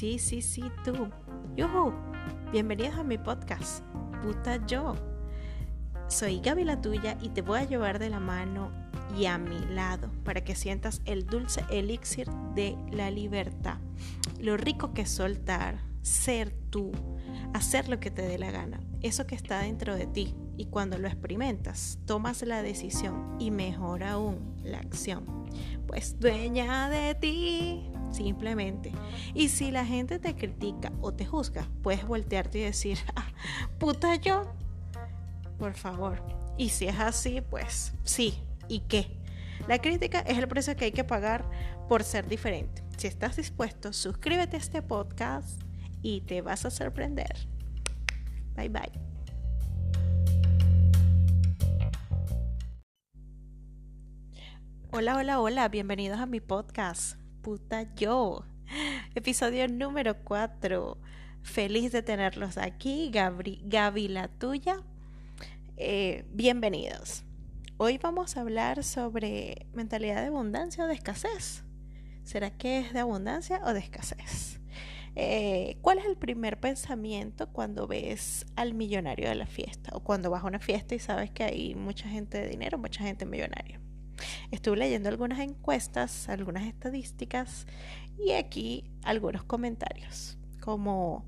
Sí, sí, sí, tú. Yuhu. Bienvenidos a mi podcast, Puta Yo. Soy Gaby la tuya y te voy a llevar de la mano y a mi lado para que sientas el dulce elixir de la libertad. Lo rico que es soltar, ser tú, hacer lo que te dé la gana, eso que está dentro de ti. Y cuando lo experimentas, tomas la decisión y mejor aún la acción. Pues dueña de ti, simplemente. Y si la gente te critica o te juzga, puedes voltearte y decir, ah, puta yo, por favor. Y si es así, pues sí, ¿y qué? La crítica es el precio que hay que pagar por ser diferente. Si estás dispuesto, suscríbete a este podcast y te vas a sorprender. Bye bye. Hola, hola, hola, bienvenidos a mi podcast, Puta Yo, episodio número 4. Feliz de tenerlos aquí, Gabri, Gaby la tuya. Eh, bienvenidos. Hoy vamos a hablar sobre mentalidad de abundancia o de escasez. ¿Será que es de abundancia o de escasez? Eh, ¿Cuál es el primer pensamiento cuando ves al millonario de la fiesta o cuando vas a una fiesta y sabes que hay mucha gente de dinero, mucha gente millonaria? Estuve leyendo algunas encuestas, algunas estadísticas y aquí algunos comentarios como,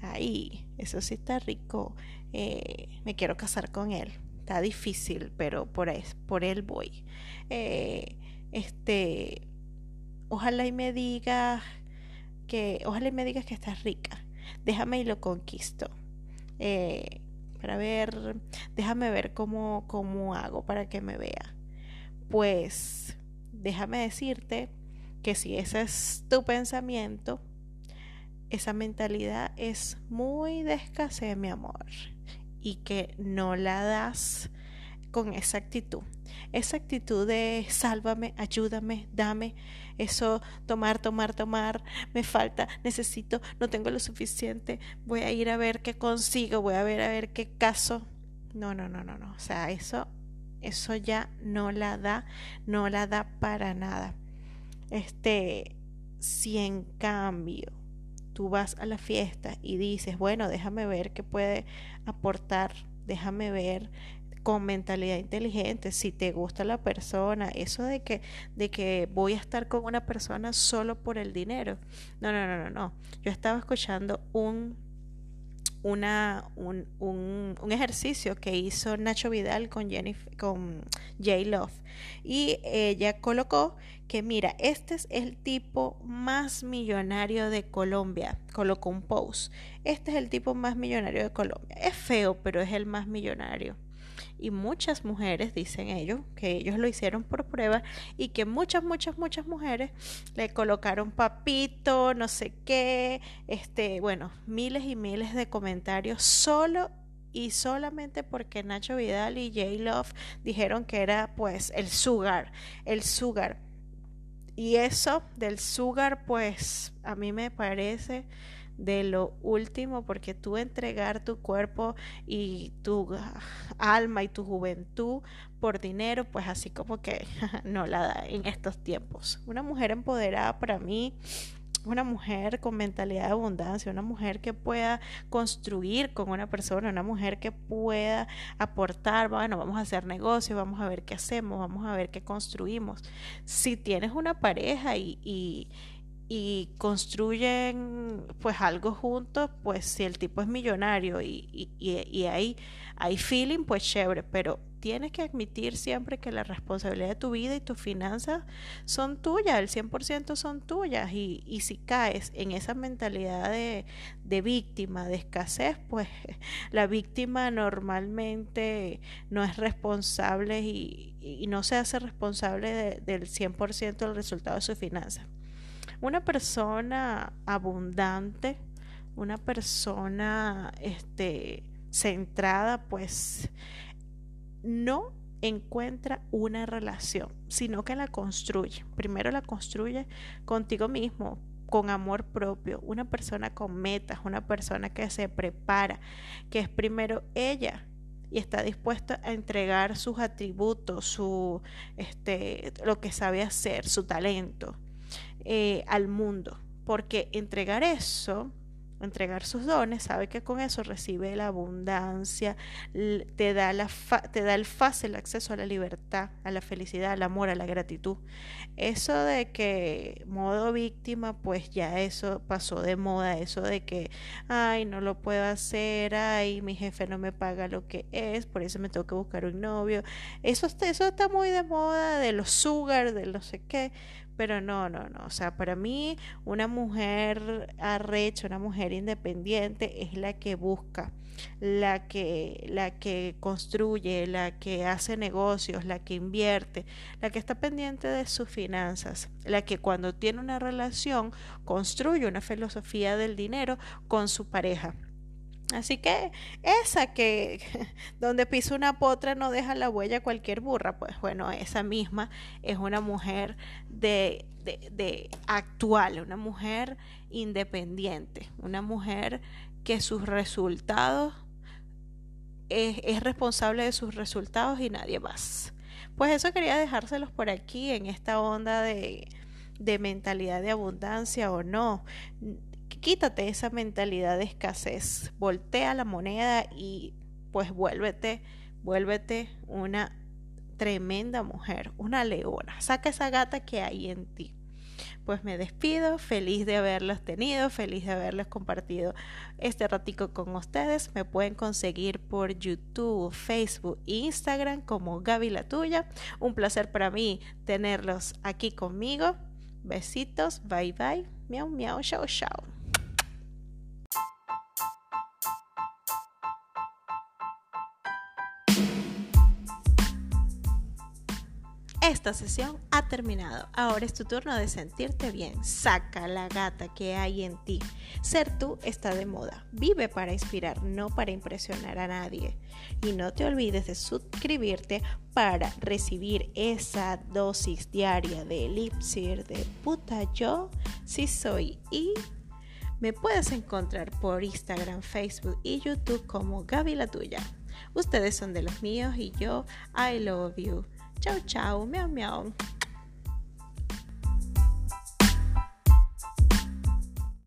ay, eso sí está rico, eh, me quiero casar con él, está difícil, pero por, por él voy. Eh, este, ojalá y me digas que, ojalá y me digas que estás rica, déjame y lo conquisto. Eh, para ver, déjame ver cómo, cómo hago para que me vea. Pues déjame decirte que si ese es tu pensamiento, esa mentalidad es muy de escasez, mi amor, y que no la das con esa actitud. Esa actitud de sálvame, ayúdame, dame, eso tomar, tomar, tomar, me falta, necesito, no tengo lo suficiente, voy a ir a ver qué consigo, voy a ver a ver qué caso. No, no, no, no, no. O sea, eso, eso ya no la da, no la da para nada. Este, si en cambio tú vas a la fiesta y dices, bueno, déjame ver qué puede aportar, déjame ver con mentalidad inteligente, si te gusta la persona, eso de que, de que voy a estar con una persona solo por el dinero. No, no, no, no, no. Yo estaba escuchando un una, un, un, un, ejercicio que hizo Nacho Vidal con, con J. Love. Y ella colocó que, mira, este es el tipo más millonario de Colombia. Colocó un post. Este es el tipo más millonario de Colombia. Es feo, pero es el más millonario y muchas mujeres, dicen ellos, que ellos lo hicieron por prueba y que muchas, muchas, muchas mujeres le colocaron papito, no sé qué, este, bueno, miles y miles de comentarios solo y solamente porque Nacho Vidal y J Love dijeron que era pues el sugar, el sugar. Y eso del sugar pues a mí me parece de lo último, porque tú entregar tu cuerpo y tu alma y tu juventud por dinero, pues así como que no la da en estos tiempos. Una mujer empoderada para mí una mujer con mentalidad de abundancia, una mujer que pueda construir con una persona, una mujer que pueda aportar, bueno, vamos a hacer negocios, vamos a ver qué hacemos, vamos a ver qué construimos. Si tienes una pareja y y construyen pues algo juntos, pues si el tipo es millonario y, y, y, hay, hay feeling, pues chévere, pero tienes que admitir siempre que la responsabilidad de tu vida y tus finanzas son tuyas, el 100% son tuyas y, y si caes en esa mentalidad de, de, víctima, de escasez, pues la víctima normalmente no es responsable y, y no se hace responsable de, del 100% del resultado de sus finanzas. Una persona abundante, una persona este, centrada, pues no encuentra una relación, sino que la construye. Primero la construye contigo mismo, con amor propio, una persona con metas, una persona que se prepara, que es primero ella y está dispuesta a entregar sus atributos, su este lo que sabe hacer, su talento. Eh, al mundo porque entregar eso entregar sus dones, sabe que con eso recibe la abundancia, te da, el fácil acceso a la libertad, a la felicidad, al amor, a la gratitud. Eso de que modo víctima, pues ya eso pasó de moda, eso de que, ay, no lo puedo hacer, ay, mi jefe no me paga lo que es, por eso me tengo que buscar un novio. Eso, eso está muy de moda, de los sugar, de no sé qué pero no, no, no. O sea, para mí una mujer arrecha, una mujer independiente es la que busca, la que, la que construye, la que hace negocios, la que invierte, la que está pendiente de sus finanzas, la que cuando tiene una relación construye una filosofía del dinero con su pareja. Así que esa que donde pisa una potra no deja la huella cualquier burra, pues bueno, esa misma es una mujer de, de, actual, una mujer independiente, una mujer que sus resultados es, es responsable de sus resultados y nadie más. Pues eso quería dejárselos por aquí en esta onda de, de mentalidad de abundancia o no quítate esa mentalidad de escasez, voltea la moneda y pues vuélvete, vuélvete una tremenda mujer, una leona. Saca esa gata que hay en ti. Pues me despido, feliz de haberlos tenido, feliz de haberles compartido este ratico con ustedes. Me pueden conseguir por YouTube, Facebook e Instagram como Gaby la tuya. Un placer para mí tenerlos aquí conmigo. Besitos, bye bye, miau miau, chao chao. Esta sesión ha terminado. Ahora es tu turno de sentirte bien. Saca la gata que hay en ti. Ser tú está de moda. Vive para inspirar, no para impresionar a nadie. Y no te olvides de suscribirte para recibir esa dosis diaria de elipsir de puta yo si soy y me puedes encontrar por Instagram, Facebook y YouTube como Gaby la tuya. Ustedes son de los míos y yo I love you. Chao, chao, miau, miau.